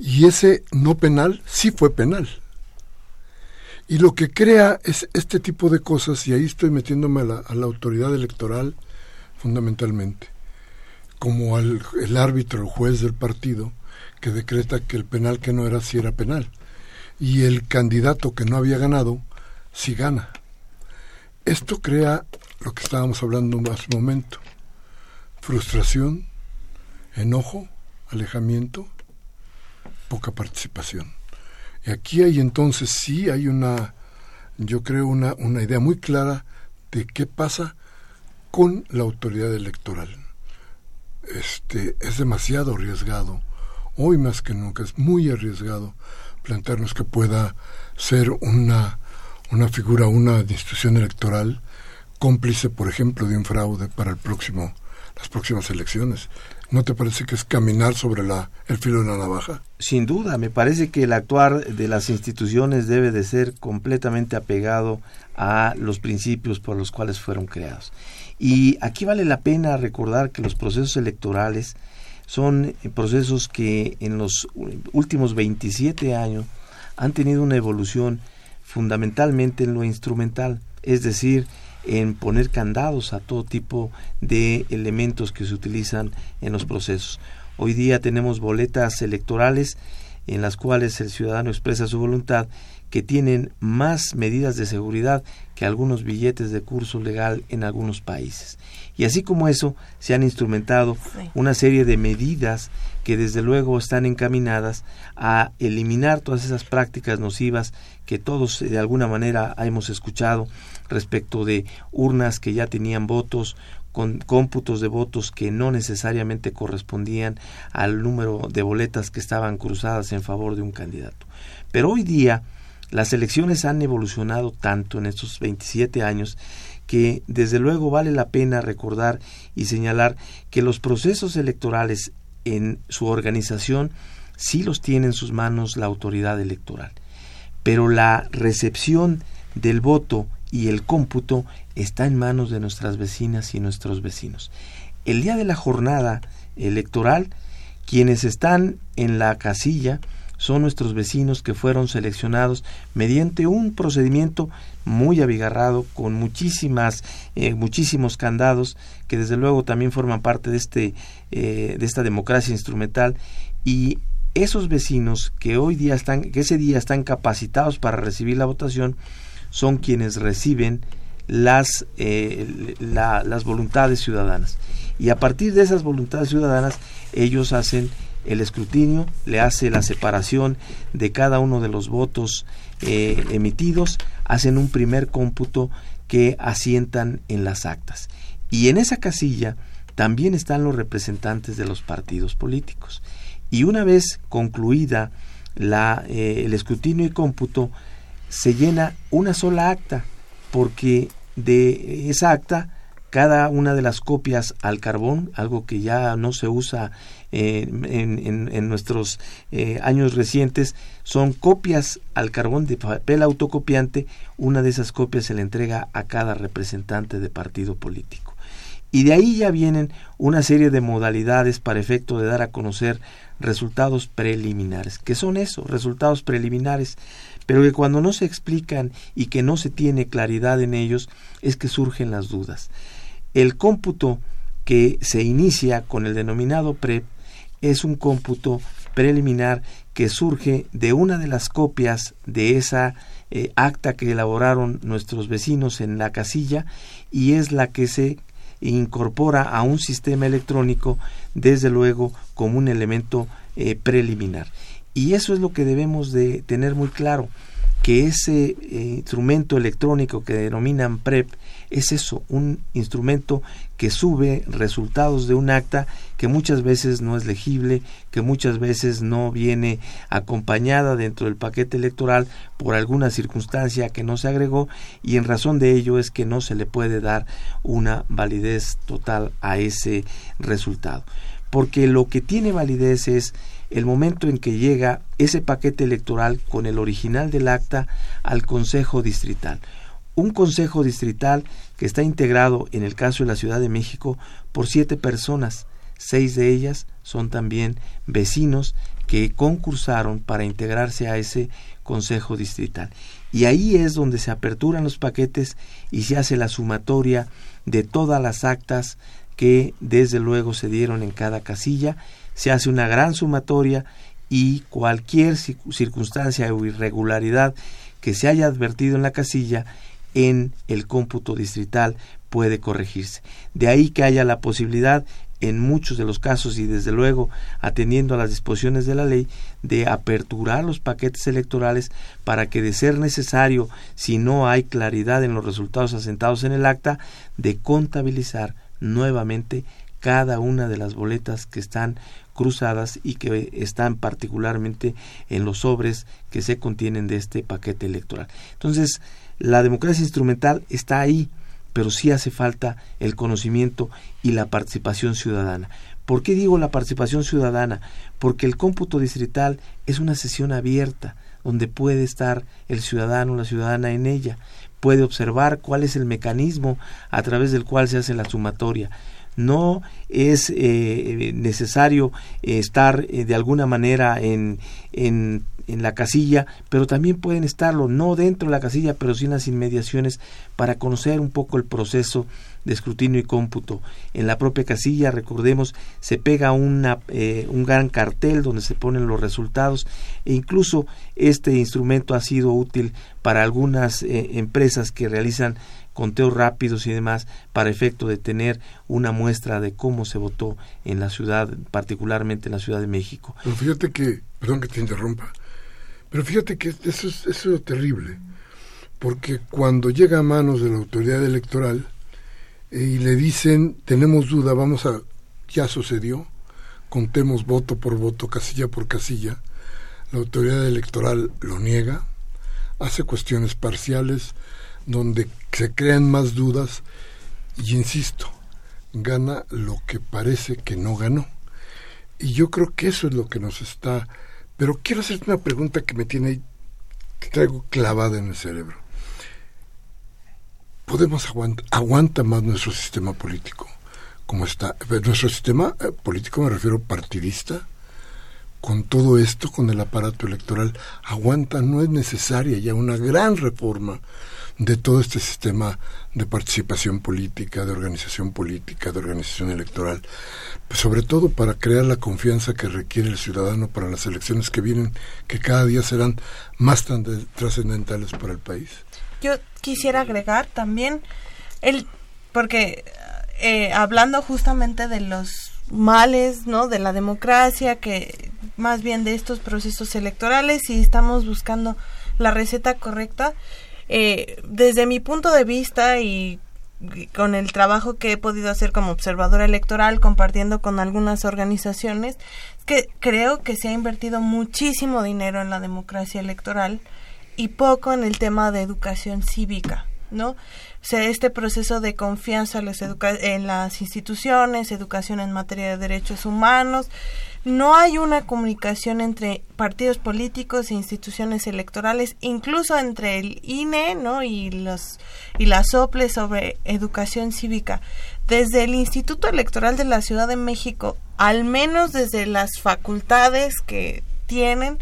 Y ese no penal sí fue penal. Y lo que crea es este tipo de cosas, y ahí estoy metiéndome a la, a la autoridad electoral fundamentalmente como al, el árbitro, el juez del partido, que decreta que el penal que no era sí era penal. Y el candidato que no había ganado, sí gana. Esto crea lo que estábamos hablando hace un momento. Frustración, enojo, alejamiento, poca participación. Y aquí hay entonces sí hay una, yo creo, una, una idea muy clara de qué pasa con la autoridad electoral este, es demasiado arriesgado, hoy más que nunca es muy arriesgado plantearnos que pueda ser una, una figura, una institución electoral cómplice, por ejemplo, de un fraude para el próximo, las próximas elecciones. ¿No te parece que es caminar sobre la, el filo de la navaja? Sin duda, me parece que el actuar de las instituciones debe de ser completamente apegado a los principios por los cuales fueron creados. Y aquí vale la pena recordar que los procesos electorales son eh, procesos que en los últimos 27 años han tenido una evolución fundamentalmente en lo instrumental, es decir, en poner candados a todo tipo de elementos que se utilizan en los procesos. Hoy día tenemos boletas electorales en las cuales el ciudadano expresa su voluntad que tienen más medidas de seguridad que algunos billetes de curso legal en algunos países. Y así como eso, se han instrumentado una serie de medidas que desde luego están encaminadas a eliminar todas esas prácticas nocivas que todos de alguna manera hemos escuchado respecto de urnas que ya tenían votos con cómputos de votos que no necesariamente correspondían al número de boletas que estaban cruzadas en favor de un candidato. Pero hoy día las elecciones han evolucionado tanto en estos 27 años que desde luego vale la pena recordar y señalar que los procesos electorales en su organización sí los tiene en sus manos la autoridad electoral. Pero la recepción del voto y el cómputo está en manos de nuestras vecinas y nuestros vecinos. El día de la jornada electoral, quienes están en la casilla son nuestros vecinos que fueron seleccionados mediante un procedimiento muy abigarrado con muchísimas eh, muchísimos candados que desde luego también forman parte de este eh, de esta democracia instrumental y esos vecinos que hoy día están que ese día están capacitados para recibir la votación son quienes reciben las eh, las voluntades ciudadanas y a partir de esas voluntades ciudadanas ellos hacen el escrutinio, le hace la separación de cada uno de los votos eh, emitidos, hacen un primer cómputo que asientan en las actas. Y en esa casilla también están los representantes de los partidos políticos. Y una vez concluida la, eh, el escrutinio y cómputo, se llena una sola acta, porque de esa acta cada una de las copias al carbón, algo que ya no se usa eh, en, nuestros eh, años recientes, son copias al carbón de papel autocopiante. Una de esas copias se le entrega a cada representante de partido político. Y de ahí ya vienen una serie de modalidades para efecto de dar a conocer resultados preliminares. ¿Qué son eso? Resultados preliminares pero que cuando no se explican y que no se tiene claridad en ellos es que surgen las dudas. El cómputo que se inicia con el denominado PREP es un cómputo preliminar que surge de una de las copias de esa eh, acta que elaboraron nuestros vecinos en la casilla y es la que se incorpora a un sistema electrónico desde luego como un elemento eh, preliminar. Y eso es lo que debemos de tener muy claro, que ese eh, instrumento electrónico que denominan PREP es eso, un instrumento que sube resultados de un acta que muchas veces no es legible, que muchas veces no viene acompañada dentro del paquete electoral por alguna circunstancia que no se agregó y en razón de ello es que no se le puede dar una validez total a ese resultado. Porque lo que tiene validez es el momento en que llega ese paquete electoral con el original del acta al Consejo Distrital. Un Consejo Distrital que está integrado, en el caso de la Ciudad de México, por siete personas. Seis de ellas son también vecinos que concursaron para integrarse a ese Consejo Distrital. Y ahí es donde se aperturan los paquetes y se hace la sumatoria de todas las actas que desde luego se dieron en cada casilla se hace una gran sumatoria y cualquier circunstancia o irregularidad que se haya advertido en la casilla en el cómputo distrital puede corregirse. De ahí que haya la posibilidad en muchos de los casos y desde luego atendiendo a las disposiciones de la ley de aperturar los paquetes electorales para que de ser necesario si no hay claridad en los resultados asentados en el acta de contabilizar nuevamente cada una de las boletas que están cruzadas y que están particularmente en los sobres que se contienen de este paquete electoral. Entonces, la democracia instrumental está ahí, pero sí hace falta el conocimiento y la participación ciudadana. ¿Por qué digo la participación ciudadana? Porque el cómputo distrital es una sesión abierta donde puede estar el ciudadano o la ciudadana en ella, puede observar cuál es el mecanismo a través del cual se hace la sumatoria, no es eh, necesario estar eh, de alguna manera en, en, en, la casilla, pero también pueden estarlo, no dentro de la casilla, pero sí en las inmediaciones, para conocer un poco el proceso de escrutinio y cómputo. En la propia casilla, recordemos, se pega una, eh, un gran cartel donde se ponen los resultados e incluso este instrumento ha sido útil para algunas empresas que realizan conteos rápidos y demás para efecto de tener una muestra de cómo se votó en la ciudad, particularmente en la Ciudad de México. Pero fíjate que, perdón que te interrumpa, pero fíjate que eso es, eso es terrible, porque cuando llega a manos de la autoridad electoral eh, y le dicen, tenemos duda, vamos a, ya sucedió, contemos voto por voto, casilla por casilla, la autoridad electoral lo niega, hace cuestiones parciales, donde se crean más dudas y insisto, gana lo que parece que no ganó. Y yo creo que eso es lo que nos está... Pero quiero hacerte una pregunta que me tiene que traigo clavada en el cerebro. ¿Podemos aguantar, aguanta más nuestro sistema político? como está? Nuestro sistema eh, político, me refiero partidista, con todo esto, con el aparato electoral, aguanta, no es necesaria ya una gran reforma de todo este sistema de participación política, de organización política, de organización electoral, pues sobre todo para crear la confianza que requiere el ciudadano para las elecciones que vienen, que cada día serán más trascendentales para el país. Yo quisiera agregar también el porque eh, hablando justamente de los males, ¿no? De la democracia, que más bien de estos procesos electorales y estamos buscando la receta correcta. Eh, desde mi punto de vista y con el trabajo que he podido hacer como observadora electoral, compartiendo con algunas organizaciones, que creo que se ha invertido muchísimo dinero en la democracia electoral y poco en el tema de educación cívica. ¿no? Este proceso de confianza en las instituciones, educación en materia de derechos humanos, no hay una comunicación entre partidos políticos e instituciones electorales, incluso entre el INE, ¿no? y los y la SOPLE sobre educación cívica. Desde el Instituto Electoral de la Ciudad de México, al menos desde las facultades que tienen,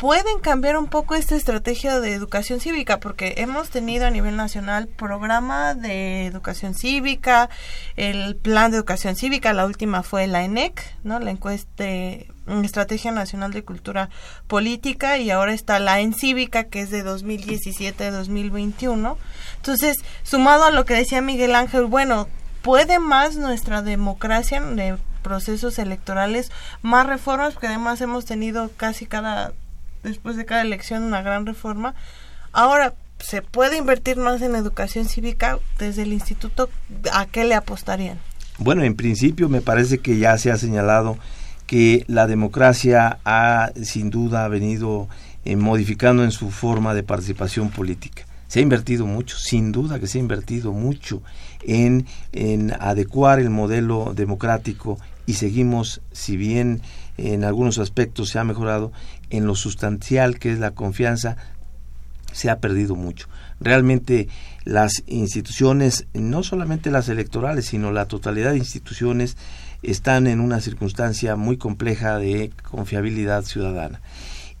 pueden cambiar un poco esta estrategia de educación cívica, porque hemos tenido a nivel nacional programa de educación cívica, el plan de educación cívica, la última fue la ENEC, ¿no? La encuesta Estrategia Nacional de Cultura Política y ahora está la ENCívica que es de 2017-2021. Entonces, sumado a lo que decía Miguel Ángel, bueno, puede más nuestra democracia de procesos electorales, más reformas, porque además hemos tenido casi cada después de cada elección una gran reforma. Ahora, ¿se puede invertir más en educación cívica desde el instituto? ¿A qué le apostarían? Bueno, en principio me parece que ya se ha señalado que la democracia ha sin duda venido eh, modificando en su forma de participación política. Se ha invertido mucho, sin duda que se ha invertido mucho en, en adecuar el modelo democrático y seguimos, si bien en algunos aspectos se ha mejorado, en lo sustancial que es la confianza se ha perdido mucho. Realmente las instituciones, no solamente las electorales, sino la totalidad de instituciones, están en una circunstancia muy compleja de confiabilidad ciudadana.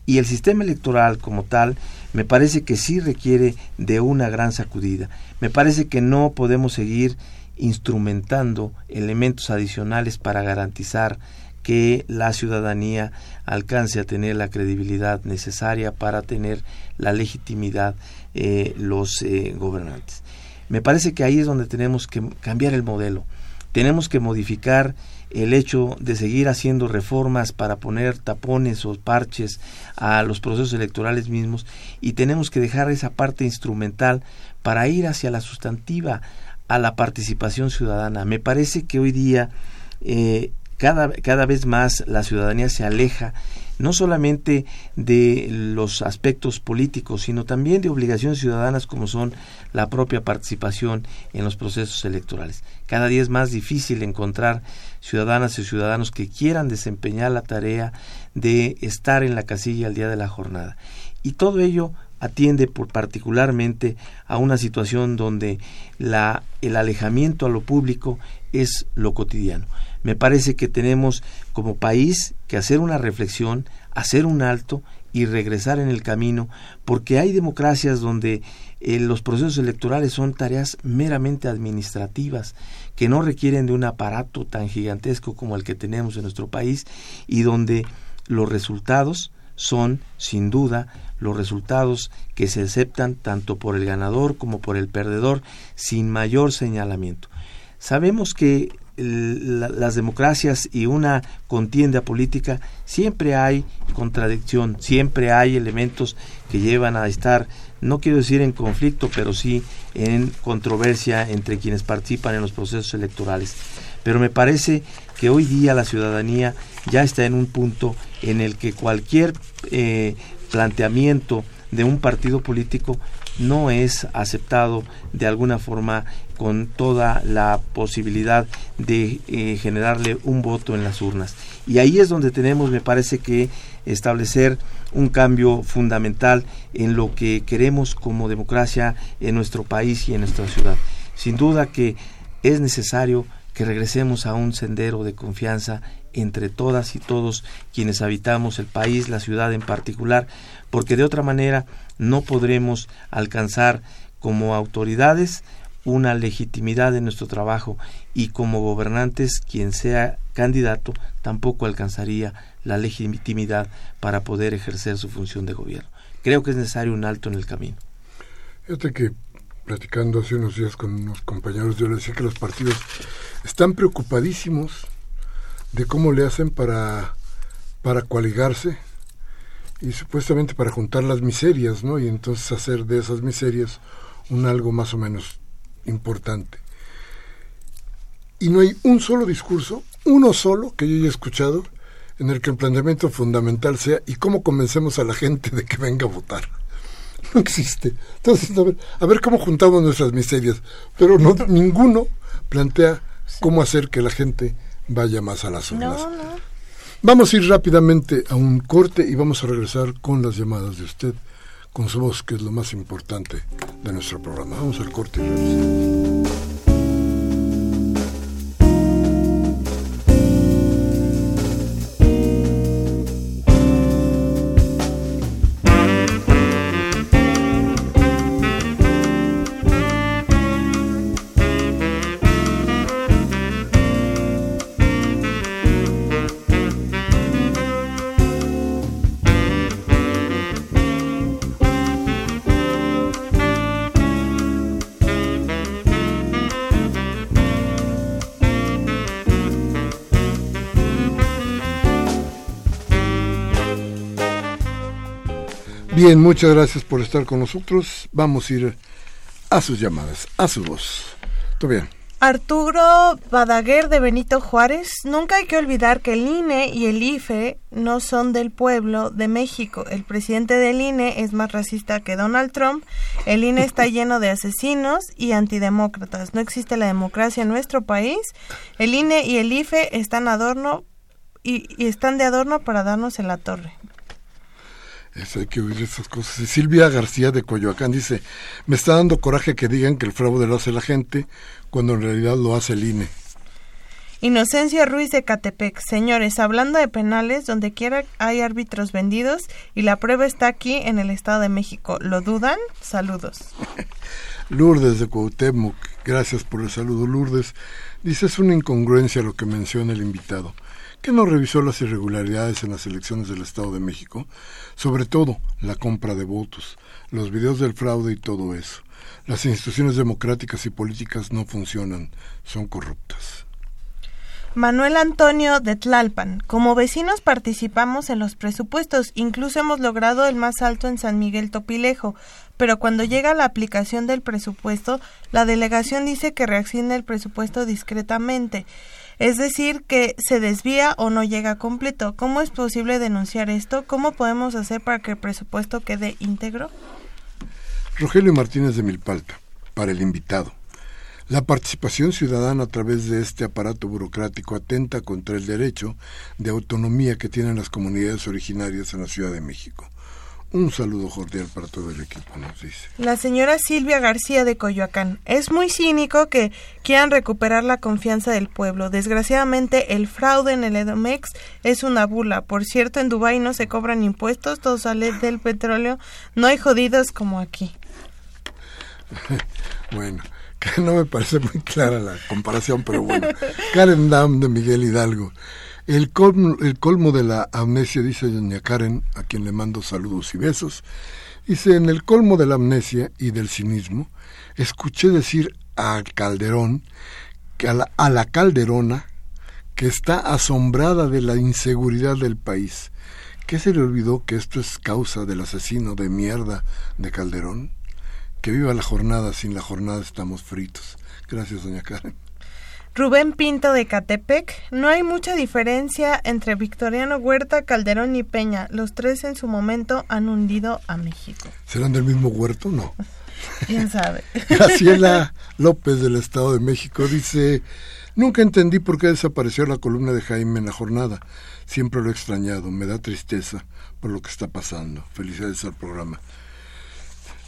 Y el sistema electoral como tal me parece que sí requiere de una gran sacudida. Me parece que no podemos seguir instrumentando elementos adicionales para garantizar que la ciudadanía alcance a tener la credibilidad necesaria para tener la legitimidad eh, los eh, gobernantes. Me parece que ahí es donde tenemos que cambiar el modelo. Tenemos que modificar el hecho de seguir haciendo reformas para poner tapones o parches a los procesos electorales mismos y tenemos que dejar esa parte instrumental para ir hacia la sustantiva, a la participación ciudadana. Me parece que hoy día eh, cada, cada vez más la ciudadanía se aleja no solamente de los aspectos políticos, sino también de obligaciones ciudadanas como son la propia participación en los procesos electorales. Cada día es más difícil encontrar ciudadanas y ciudadanos que quieran desempeñar la tarea de estar en la casilla al día de la jornada. Y todo ello atiende por particularmente a una situación donde la, el alejamiento a lo público es lo cotidiano. Me parece que tenemos como país que hacer una reflexión, hacer un alto y regresar en el camino, porque hay democracias donde eh, los procesos electorales son tareas meramente administrativas, que no requieren de un aparato tan gigantesco como el que tenemos en nuestro país y donde los resultados son, sin duda, los resultados que se aceptan tanto por el ganador como por el perdedor sin mayor señalamiento. Sabemos que las democracias y una contienda política, siempre hay contradicción, siempre hay elementos que llevan a estar, no quiero decir en conflicto, pero sí en controversia entre quienes participan en los procesos electorales. Pero me parece que hoy día la ciudadanía ya está en un punto en el que cualquier eh, planteamiento de un partido político no es aceptado de alguna forma con toda la posibilidad de eh, generarle un voto en las urnas. Y ahí es donde tenemos, me parece que, establecer un cambio fundamental en lo que queremos como democracia en nuestro país y en nuestra ciudad. Sin duda que es necesario que regresemos a un sendero de confianza entre todas y todos quienes habitamos el país, la ciudad en particular, porque de otra manera no podremos alcanzar como autoridades una legitimidad en nuestro trabajo y como gobernantes quien sea candidato tampoco alcanzaría la legitimidad para poder ejercer su función de gobierno. Creo que es necesario un alto en el camino. Fíjate que platicando hace unos días con unos compañeros yo les decía que los partidos están preocupadísimos de cómo le hacen para, para coaligarse y supuestamente para juntar las miserias, ¿no? Y entonces hacer de esas miserias un algo más o menos importante. Y no hay un solo discurso, uno solo que yo haya escuchado, en el que el planteamiento fundamental sea ¿y cómo convencemos a la gente de que venga a votar? no existe. Entonces, a ver, a ver cómo juntamos nuestras miserias, pero no ninguno plantea cómo hacer que la gente vaya más a las urnas. No, no. Vamos a ir rápidamente a un corte y vamos a regresar con las llamadas de usted, con su voz, que es lo más importante de nuestro programa. Vamos al corte y regresamos. Bien, muchas gracias por estar con nosotros. Vamos a ir a sus llamadas, a su voz. Todo bien. Arturo Badaguer de Benito Juárez, nunca hay que olvidar que el INE y el IFE no son del pueblo de México. El presidente del INE es más racista que Donald Trump. El INE está lleno de asesinos y antidemócratas. No existe la democracia en nuestro país. El INE y el IFE están adorno y, y están de adorno para darnos en la torre. Hay que oír esas cosas. Y Silvia García de Coyoacán dice, me está dando coraje que digan que el fraude lo hace la gente cuando en realidad lo hace el INE. Inocencia Ruiz de Catepec. Señores, hablando de penales, donde quiera hay árbitros vendidos y la prueba está aquí en el Estado de México. ¿Lo dudan? Saludos. Lourdes de Cuauhtémoc, gracias por el saludo Lourdes. Dice, es una incongruencia lo que menciona el invitado que no revisó las irregularidades en las elecciones del Estado de México, sobre todo la compra de votos, los videos del fraude y todo eso. Las instituciones democráticas y políticas no funcionan, son corruptas. Manuel Antonio de Tlalpan. Como vecinos participamos en los presupuestos, incluso hemos logrado el más alto en San Miguel Topilejo, pero cuando llega la aplicación del presupuesto, la delegación dice que reacciona el presupuesto discretamente. Es decir, que se desvía o no llega completo. ¿Cómo es posible denunciar esto? ¿Cómo podemos hacer para que el presupuesto quede íntegro? Rogelio Martínez de Milpalta, para el invitado. La participación ciudadana a través de este aparato burocrático atenta contra el derecho de autonomía que tienen las comunidades originarias en la Ciudad de México. Un saludo cordial para todo el equipo, nos dice. La señora Silvia García de Coyoacán. Es muy cínico que quieran recuperar la confianza del pueblo. Desgraciadamente, el fraude en el Edomex es una bula. Por cierto, en Dubái no se cobran impuestos, todo sale del petróleo. No hay jodidos como aquí. bueno, que no me parece muy clara la comparación, pero bueno. Karen Dam de Miguel Hidalgo. El colmo, el colmo de la amnesia, dice doña Karen, a quien le mando saludos y besos, dice, en el colmo de la amnesia y del cinismo, escuché decir a Calderón, que a la, a la Calderona, que está asombrada de la inseguridad del país. ¿Qué se le olvidó que esto es causa del asesino de mierda de Calderón? Que viva la jornada, sin la jornada estamos fritos. Gracias, doña Karen. Rubén Pinto de Catepec. No hay mucha diferencia entre Victoriano Huerta, Calderón y Peña. Los tres en su momento han hundido a México. ¿Serán del mismo huerto? No. ¿Quién sabe? Graciela López del Estado de México dice, nunca entendí por qué desapareció la columna de Jaime en la jornada. Siempre lo he extrañado. Me da tristeza por lo que está pasando. Felicidades al programa.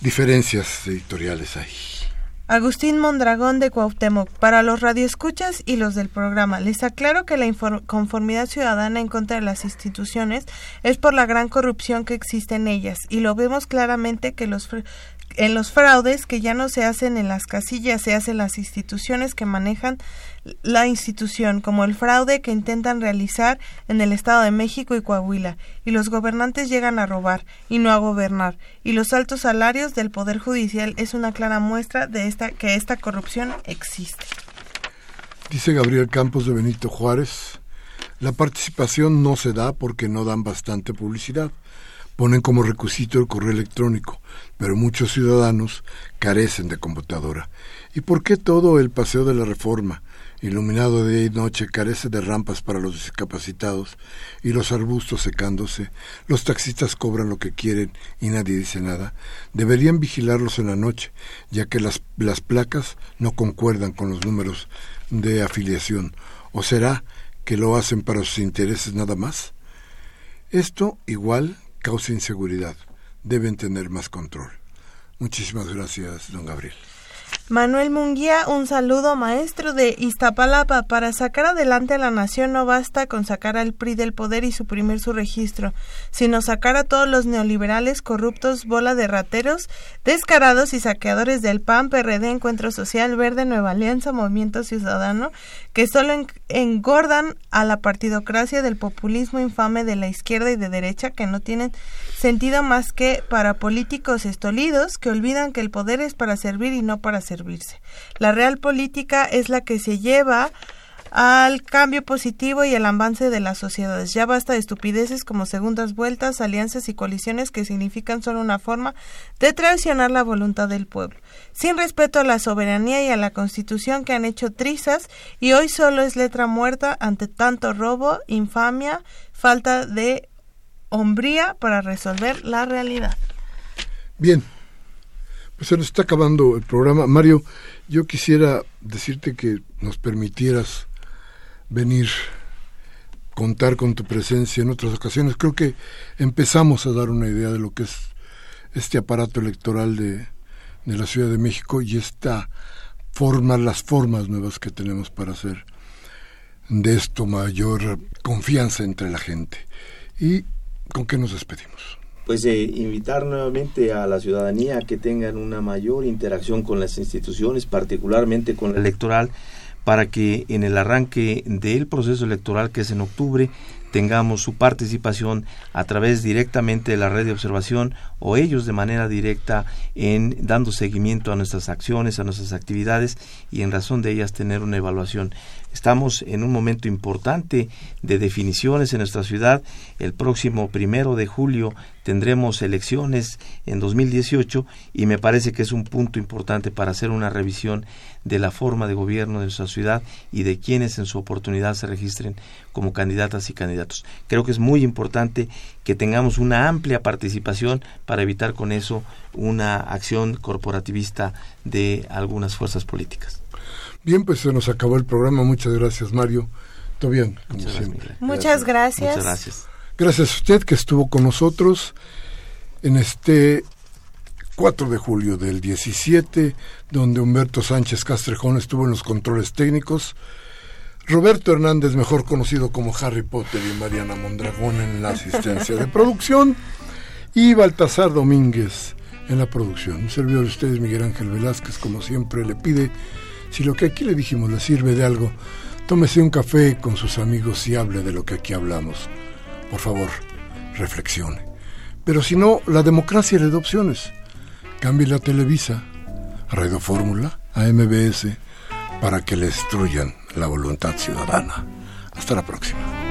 Diferencias editoriales ahí. Agustín Mondragón de Cuauhtémoc. Para los radioescuchas y los del programa, les aclaro que la conformidad ciudadana en contra de las instituciones es por la gran corrupción que existe en ellas y lo vemos claramente que los en los fraudes que ya no se hacen en las casillas, se hacen las instituciones que manejan la institución, como el fraude que intentan realizar en el Estado de México y Coahuila, y los gobernantes llegan a robar y no a gobernar, y los altos salarios del Poder Judicial es una clara muestra de esta, que esta corrupción existe. Dice Gabriel Campos de Benito Juárez, la participación no se da porque no dan bastante publicidad ponen como requisito el correo electrónico, pero muchos ciudadanos carecen de computadora. ¿Y por qué todo el paseo de la reforma? iluminado de día y noche, carece de rampas para los discapacitados y los arbustos secándose, los taxistas cobran lo que quieren y nadie dice nada, deberían vigilarlos en la noche, ya que las, las placas no concuerdan con los números de afiliación. ¿O será que lo hacen para sus intereses nada más? Esto igual causa inseguridad. Deben tener más control. Muchísimas gracias, don Gabriel. Manuel Munguía, un saludo maestro de Iztapalapa. Para sacar adelante a la nación no basta con sacar al PRI del poder y suprimir su registro, sino sacar a todos los neoliberales corruptos, bola de rateros, descarados y saqueadores del PAN, PRD, Encuentro Social Verde, Nueva Alianza, Movimiento Ciudadano, que solo engordan a la partidocracia del populismo infame de la izquierda y de derecha que no tienen sentido más que para políticos estolidos que olvidan que el poder es para servir y no para servirse. La real política es la que se lleva al cambio positivo y al avance de las sociedades. Ya basta de estupideces como segundas vueltas, alianzas y coaliciones que significan solo una forma de traicionar la voluntad del pueblo, sin respeto a la soberanía y a la constitución que han hecho trizas y hoy solo es letra muerta ante tanto robo, infamia, falta de hombría para resolver la realidad. Bien, pues se nos está acabando el programa. Mario, yo quisiera decirte que nos permitieras venir, contar con tu presencia en otras ocasiones. Creo que empezamos a dar una idea de lo que es este aparato electoral de, de la Ciudad de México y esta forma, las formas nuevas que tenemos para hacer de esto mayor confianza entre la gente. Y ¿Con qué nos despedimos? Pues eh, invitar nuevamente a la ciudadanía a que tengan una mayor interacción con las instituciones, particularmente con la electoral, para que en el arranque del proceso electoral que es en octubre tengamos su participación a través directamente de la red de observación o ellos de manera directa en dando seguimiento a nuestras acciones, a nuestras actividades y en razón de ellas tener una evaluación. Estamos en un momento importante de definiciones en nuestra ciudad. El próximo primero de julio tendremos elecciones en 2018 y me parece que es un punto importante para hacer una revisión de la forma de gobierno de nuestra ciudad y de quienes en su oportunidad se registren como candidatas y candidatos. Creo que es muy importante que tengamos una amplia participación para evitar con eso una acción corporativista de algunas fuerzas políticas. Bien, pues se nos acabó el programa. Muchas gracias, Mario. Todo bien, como Muchas siempre. Muchas gracias. Muchas gracias. Gracias a usted que estuvo con nosotros en este 4 de julio del 17, donde Humberto Sánchez Castrejón estuvo en los controles técnicos. Roberto Hernández, mejor conocido como Harry Potter, y Mariana Mondragón en la asistencia de producción. Y Baltasar Domínguez en la producción. Un servidor de ustedes, Miguel Ángel Velázquez, como siempre, le pide si lo que aquí le dijimos le sirve de algo, tómese un café con sus amigos y hable de lo que aquí hablamos. Por favor, reflexione. Pero si no, la democracia le da opciones. Cambie la Televisa, Radio Fórmula, a MBS, para que le destruyan la voluntad ciudadana. Hasta la próxima.